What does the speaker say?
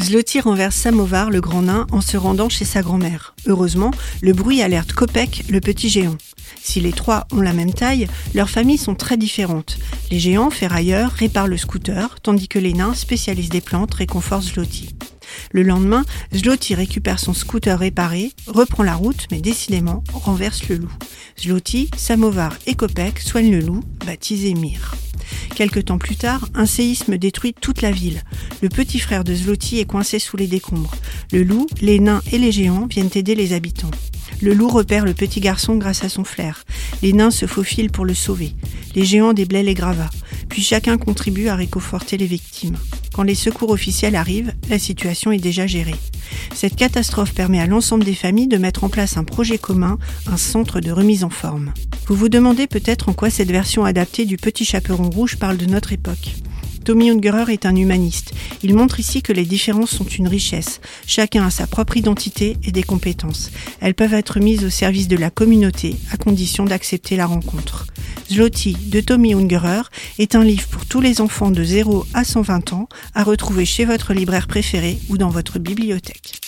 Zloty renverse Samovar, le grand nain, en se rendant chez sa grand-mère. Heureusement, le bruit alerte Kopek, le petit géant. Si les trois ont la même taille, leurs familles sont très différentes. Les géants, ferrailleurs, réparent le scooter, tandis que les nains, spécialistes des plantes, réconfortent Zloty. Le lendemain, Zloty récupère son scooter réparé, reprend la route, mais décidément renverse le loup. Zloty, Samovar et Kopek soignent le loup, baptisé Mir. Quelque temps plus tard, un séisme détruit toute la ville. Le petit frère de Zloty est coincé sous les décombres. Le loup, les nains et les géants viennent aider les habitants. Le loup repère le petit garçon grâce à son flair. Les nains se faufilent pour le sauver. Les géants déblaient les gravats. Puis chacun contribue à réconforter les victimes. Quand les secours officiels arrivent, la situation est déjà gérée. Cette catastrophe permet à l'ensemble des familles de mettre en place un projet commun, un centre de remise en forme. Vous vous demandez peut-être en quoi cette version adaptée du Petit Chaperon Rouge parle de notre époque. Tommy Ungerer est un humaniste. Il montre ici que les différences sont une richesse. Chacun a sa propre identité et des compétences. Elles peuvent être mises au service de la communauté à condition d'accepter la rencontre. Zloty de Tommy Ungerer est un livre pour tous les enfants de 0 à 120 ans à retrouver chez votre libraire préféré ou dans votre bibliothèque.